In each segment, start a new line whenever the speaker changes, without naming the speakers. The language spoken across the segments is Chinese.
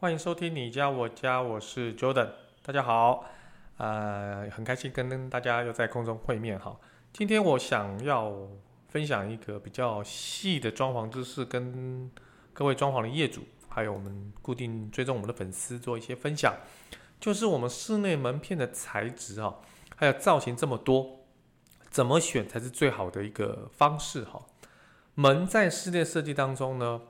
欢迎收听你家我家，我是 Jordan，大家好，呃，很开心跟大家又在空中会面哈。今天我想要分享一个比较细的装潢知识，跟各位装潢的业主，还有我们固定追踪我们的粉丝做一些分享，就是我们室内门片的材质哈，还有造型这么多，怎么选才是最好的一个方式哈？门在室内设计当中呢，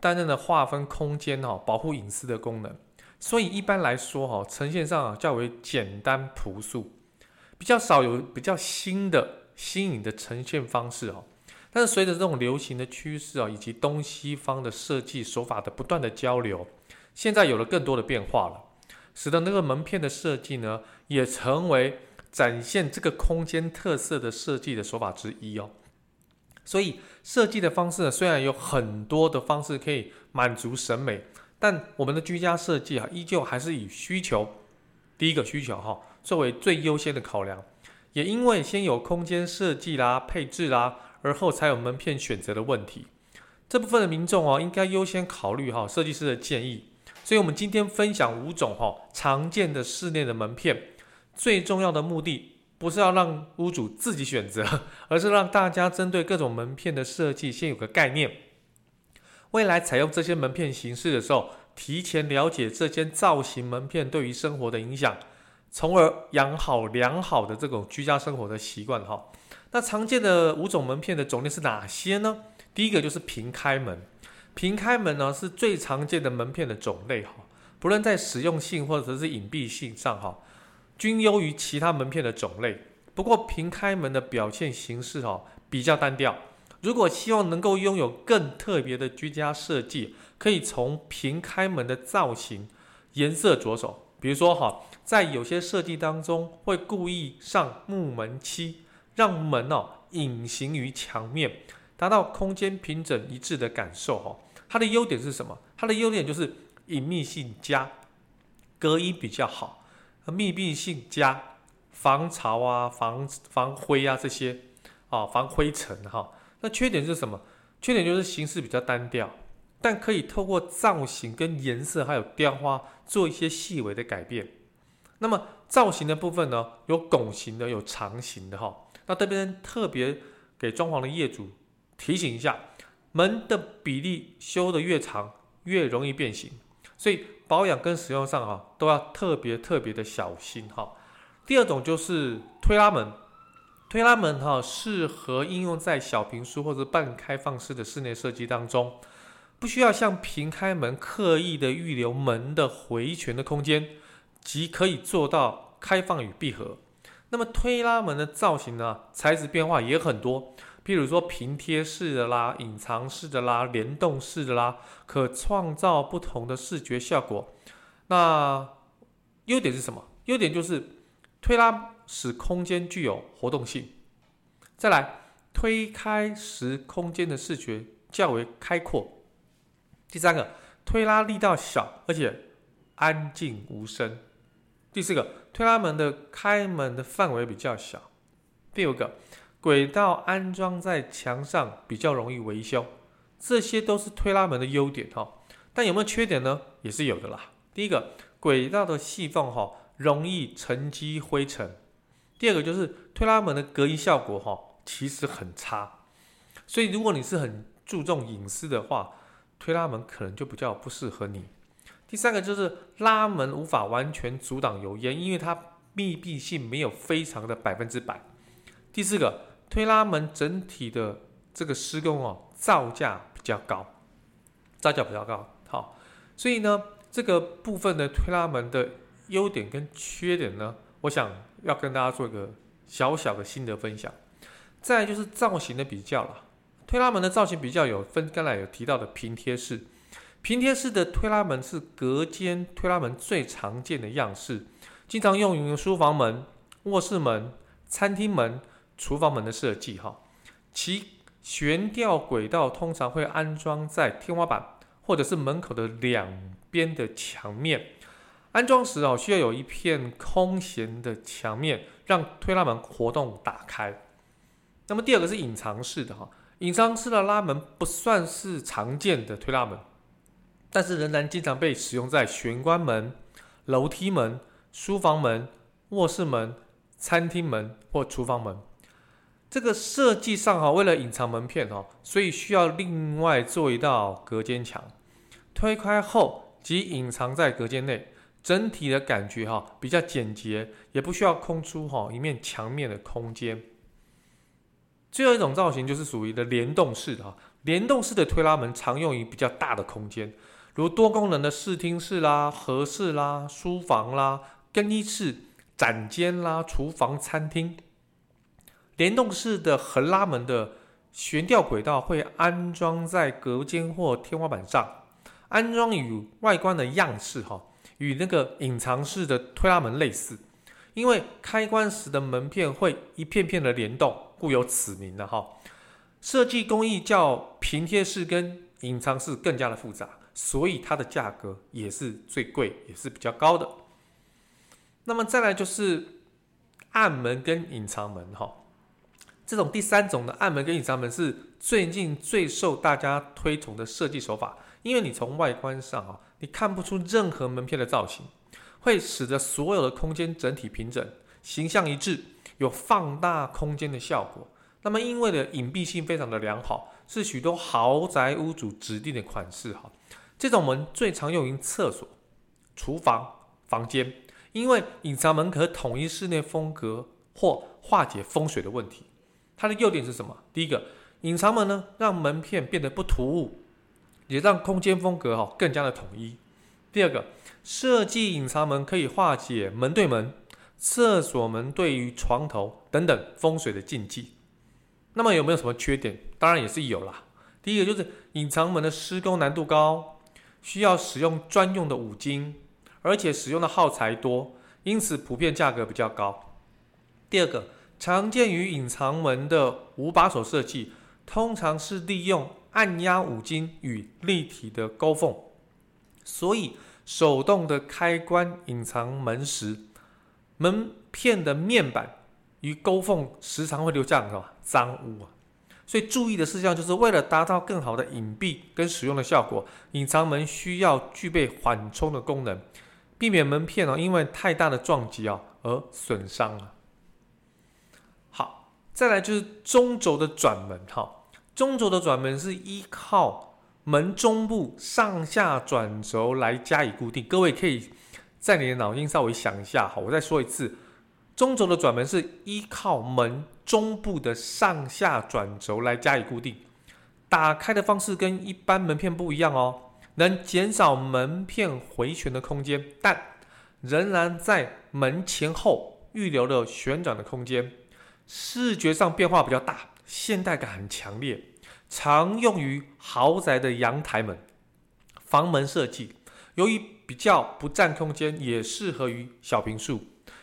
担任了划分空间哈、保护隐私的功能，所以一般来说哈，呈现上啊较为简单朴素，比较少有比较新的新颖的呈现方式哈。但是随着这种流行的趋势啊，以及东西方的设计手法的不断的交流，现在有了更多的变化了，使得那个门片的设计呢，也成为展现这个空间特色的设计的手法之一哦。所以设计的方式呢，虽然有很多的方式可以满足审美，但我们的居家设计啊，依旧还是以需求第一个需求哈作为最优先的考量。也因为先有空间设计啦、配置啦，而后才有门片选择的问题。这部分的民众哦，应该优先考虑哈设计师的建议。所以，我们今天分享五种哈常见的室内的门片，最重要的目的。不是要让屋主自己选择，而是让大家针对各种门片的设计先有个概念。未来采用这些门片形式的时候，提前了解这间造型门片对于生活的影响，从而养好良好的这种居家生活的习惯哈。那常见的五种门片的种类是哪些呢？第一个就是平开门，平开门呢是最常见的门片的种类哈，不论在实用性或者是隐蔽性上哈。均优于其他门片的种类，不过平开门的表现形式哈比较单调。如果希望能够拥有更特别的居家设计，可以从平开门的造型、颜色着手。比如说哈，在有些设计当中会故意上木门漆，让门哦隐形于墙面，达到空间平整一致的感受哈。它的优点是什么？它的优点就是隐秘性佳，隔音比较好。密闭性佳，防潮啊，防防灰啊这些啊，防灰尘哈。那缺点是什么？缺点就是形式比较单调，但可以透过造型跟颜色还有雕花做一些细微的改变。那么造型的部分呢，有拱形的，有长形的哈。那这边特别给装潢的业主提醒一下，门的比例修得越长，越容易变形。所以保养跟使用上哈都要特别特别的小心哈。第二种就是推拉门，推拉门哈适合应用在小平数或者半开放式的室内设计当中，不需要像平开门刻意的预留门的回旋的空间，即可以做到开放与闭合。那么推拉门的造型呢，材质变化也很多。譬如说平贴式的啦、隐藏式的啦、联动式的啦，可创造不同的视觉效果。那优点是什么？优点就是推拉使空间具有活动性。再来，推开时空间的视觉较为开阔。第三个，推拉力道小，而且安静无声。第四个，推拉门的开门的范围比较小。第五个。轨道安装在墙上比较容易维修，这些都是推拉门的优点哈。但有没有缺点呢？也是有的啦。第一个，轨道的细缝哈容易沉积灰尘。第二个就是推拉门的隔音效果哈其实很差，所以如果你是很注重隐私的话，推拉门可能就比较不适合你。第三个就是拉门无法完全阻挡油烟，因为它密闭性没有非常的百分之百。第四个。推拉门整体的这个施工哦，造价比较高，造价比较高。好，所以呢，这个部分的推拉门的优点跟缺点呢，我想要跟大家做一个小小的心得分享。再就是造型的比较了，推拉门的造型比较有分，刚才有提到的平贴式，平贴式的推拉门是隔间推拉门最常见的样式，经常用于书房门、卧室门、餐厅门、厨房门的设计。哈，其悬吊轨道通常会安装在天花板或者是门口的两边的墙面。安装时哦，需要有一片空闲的墙面，让推拉门活动打开。那么第二个是隐藏式的哈，隐藏式的拉门不算是常见的推拉门。但是仍然经常被使用在玄关门、楼梯门、书房门、卧室门、餐厅门或厨房门。这个设计上哈，为了隐藏门片哈，所以需要另外做一道隔间墙，推开后即隐藏在隔间内，整体的感觉哈比较简洁，也不需要空出哈一面墙面的空间。最后一种造型就是属于的联动式的哈，联动式的推拉门常用于比较大的空间。如多功能的视听室啦、和室啦、书房啦、更衣室、展间啦、厨房、餐厅，联动式的横拉门的悬吊轨道会安装在隔间或天花板上，安装与外观的样式哈，与那个隐藏式的推拉门类似，因为开关时的门片会一片片的联动，故有此名的哈。设计工艺较平贴式跟隐藏式更加的复杂。所以它的价格也是最贵，也是比较高的。那么再来就是暗门跟隐藏门哈，这种第三种的暗门跟隐藏门是最近最受大家推崇的设计手法，因为你从外观上啊，你看不出任何门片的造型，会使得所有的空间整体平整、形象一致，有放大空间的效果。那么因为的隐蔽性非常的良好，是许多豪宅屋主指定的款式哈。这种门最常用于厕所、厨房、房间，因为隐藏门可统一室内风格或化解风水的问题。它的优点是什么？第一个，隐藏门呢，让门片变得不突兀，也让空间风格哈更加的统一。第二个，设计隐藏门可以化解门对门、厕所门对于床头等等风水的禁忌。那么有没有什么缺点？当然也是有啦。第一个就是隐藏门的施工难度高。需要使用专用的五金，而且使用的耗材多，因此普遍价格比较高。第二个，常见于隐藏门的五把手设计，通常是利用按压五金与立体的勾缝，所以手动的开关隐藏门时，门片的面板与勾缝时常会留下什么脏污啊。所以注意的事项就是为了达到更好的隐蔽跟使用的效果，隐藏门需要具备缓冲的功能，避免门片哦因为太大的撞击啊而损伤了。再来就是中轴的转门哈，中轴的转门是依靠门中部上下转轴来加以固定。各位可以在你的脑筋稍微想一下，好，我再说一次。中轴的转门是依靠门中部的上下转轴来加以固定，打开的方式跟一般门片不一样哦，能减少门片回旋的空间，但仍然在门前后预留了旋转的空间，视觉上变化比较大，现代感很强烈，常用于豪宅的阳台门、房门设计，由于比较不占空间，也适合于小平数。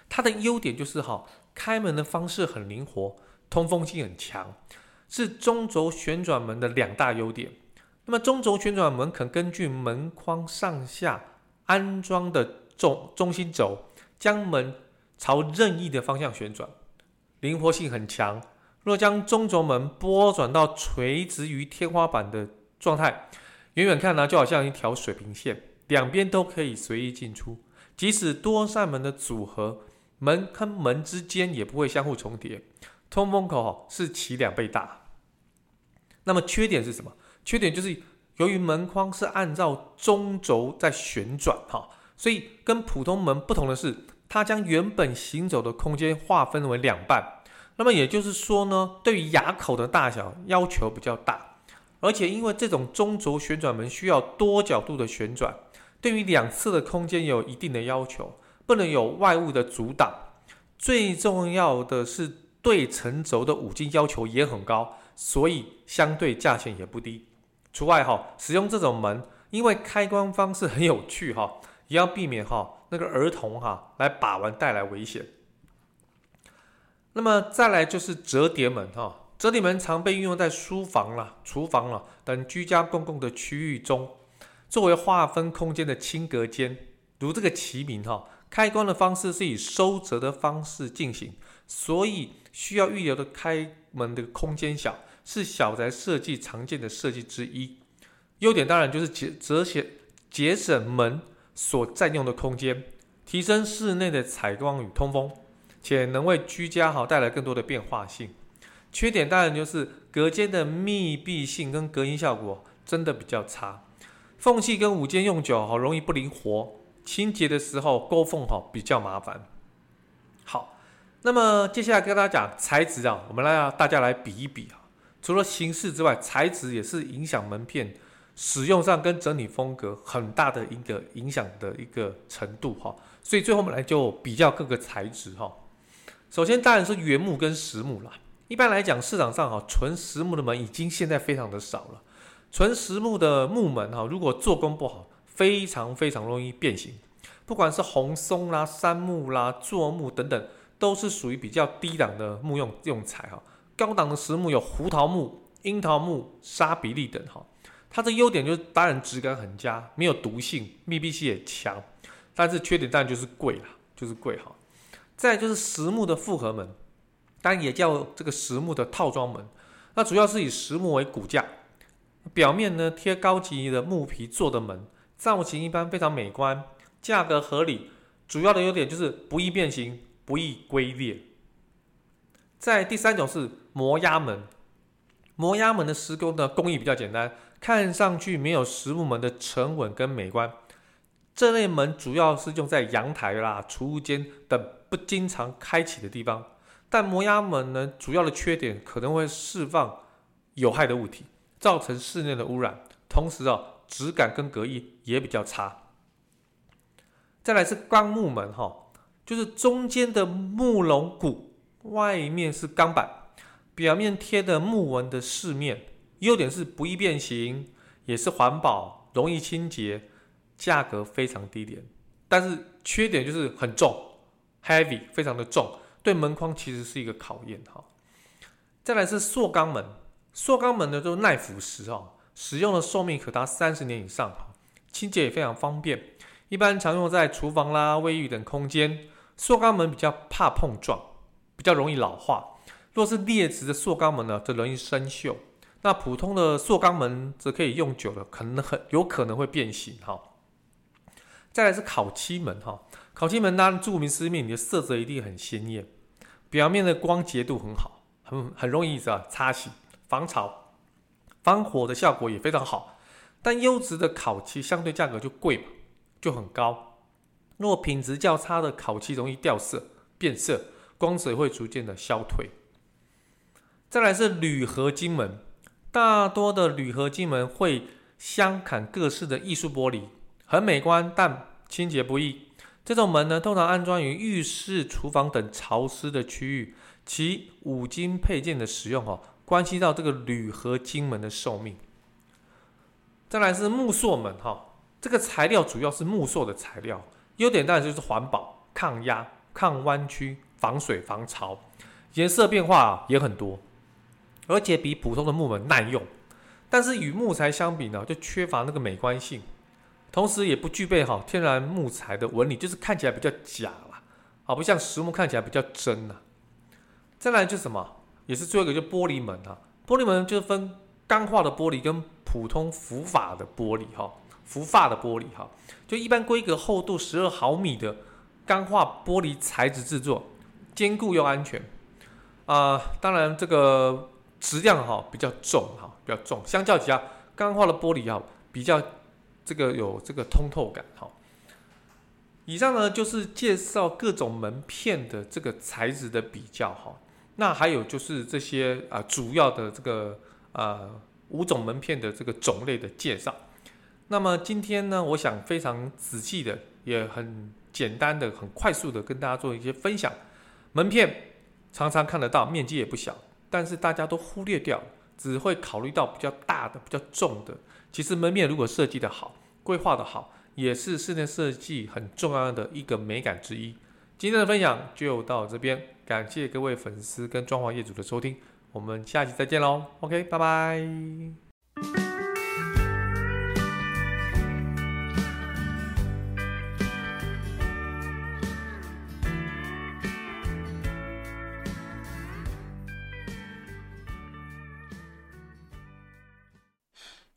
它的优点就是哈，开门的方式很灵活，通风性很强，是中轴旋转门的两大优点。那么中轴旋转门可根据门框上下安装的中中心轴，将门朝任意的方向旋转，灵活性很强。若将中轴门拨转到垂直于天花板的状态，远远看呢，就好像一条水平线，两边都可以随意进出，即使多扇门的组合。门跟门之间也不会相互重叠，通风口是其两倍大。那么缺点是什么？缺点就是由于门框是按照中轴在旋转哈，所以跟普通门不同的是，它将原本行走的空间划分为两半。那么也就是说呢，对于牙口的大小要求比较大，而且因为这种中轴旋转门需要多角度的旋转，对于两侧的空间有一定的要求。不能有外物的阻挡，最重要的是对承轴的五金要求也很高，所以相对价钱也不低。除外哈，使用这种门，因为开关方式很有趣哈，也要避免哈那个儿童哈来把玩带来危险。那么再来就是折叠门哈，折叠门常被运用在书房啦、厨房啦等居家公共的区域中，作为划分空间的轻隔间。如这个齐名哈，开关的方式是以收折的方式进行，所以需要预留的开门的空间小，是小宅设计常见的设计之一。优点当然就是节节省节省门所占用的空间，提升室内的采光与通风。且能为居家哈带来更多的变化性。缺点当然就是隔间的密闭性跟隔音效果真的比较差，缝隙跟五间用久好容易不灵活，清洁的时候勾缝哈比较麻烦。好，那么接下来跟大家讲材质啊，我们来大家来比一比啊。除了形式之外，材质也是影响门片使用上跟整体风格很大的一个影响的一个程度哈。所以最后我们来就比较各个材质哈。首先当然是原木跟实木啦。一般来讲，市场上哈纯实木的门已经现在非常的少了。纯实木的木门哈，如果做工不好，非常非常容易变形。不管是红松啦、杉木啦、柞木等等，都是属于比较低档的木用用材哈。高档的实木有胡桃木、樱桃木、沙比利等哈。它的优点就是当然质感很佳，没有毒性，密闭性也强。但是缺点当然就是贵了，就是贵哈。再就是实木的复合门，当然也叫这个实木的套装门。那主要是以实木为骨架，表面呢贴高级的木皮做的门，造型一般非常美观，价格合理。主要的优点就是不易变形，不易龟裂。再第三种是摩压门，摩压门的施工的工艺比较简单，看上去没有实木门的沉稳跟美观。这类门主要是用在阳台啦、储物间等不经常开启的地方，但摩压门呢，主要的缺点可能会释放有害的物体，造成室内的污染，同时啊，质感跟隔音也比较差。再来是钢木门哈，就是中间的木龙骨，外面是钢板，表面贴的木纹的饰面，优点是不易变形，也是环保，容易清洁。价格非常低廉，但是缺点就是很重，heavy，非常的重，对门框其实是一个考验哈。再来是塑钢门，塑钢门呢都是耐腐蚀哈，使用的寿命可达三十年以上哈，清洁也非常方便，一般常用在厨房啦、卫浴等空间。塑钢门比较怕碰撞，比较容易老化。若是劣质的塑钢门呢，则容易生锈。那普通的塑钢门则可以用久了，可能很有可能会变形哈。再来是烤漆门哈，烤漆门当然顾名思义，你的色泽一定很鲜艳，表面的光洁度很好，很很容易是吧擦洗，防潮、防火的效果也非常好。但优质的烤漆相对价格就贵嘛，就很高。若品质较差的烤漆容易掉色、变色，光泽会逐渐的消退。再来是铝合金门，大多的铝合金门会镶嵌各式的艺术玻璃。很美观，但清洁不易。这种门呢，通常安装于浴室、厨房等潮湿的区域。其五金配件的使用，哦，关系到这个铝合金门的寿命。再来是木塑门，哈，这个材料主要是木塑的材料，优点当然就是环保、抗压、抗弯曲、防水、防潮，颜色变化也很多，而且比普通的木门耐用。但是与木材相比呢，就缺乏那个美观性。同时也不具备哈天然木材的纹理，就是看起来比较假了，好不像实木看起来比较真呐。再来就是什么，也是最后一个就玻璃门啊，玻璃门就是分钢化的玻璃跟普通浮法的玻璃哈，浮法的玻璃哈，就一般规格厚度十二毫米的钢化玻璃材质制作，坚固又安全啊。当然这个质量哈比较重哈，比较重，相较其他钢化的玻璃哈比较。这个有这个通透感哈。以上呢就是介绍各种门片的这个材质的比较哈。那还有就是这些啊主要的这个啊五种门片的这个种类的介绍。那么今天呢，我想非常仔细的，也很简单的、很快速的跟大家做一些分享。门片常常看得到，面积也不小，但是大家都忽略掉，只会考虑到比较大的、比较重的。其实门面如果设计的好，规划的好，也是室内设计很重要的一个美感之一。今天的分享就到这边，感谢各位粉丝跟装潢业主的收听，我们下期再见喽。OK，拜拜。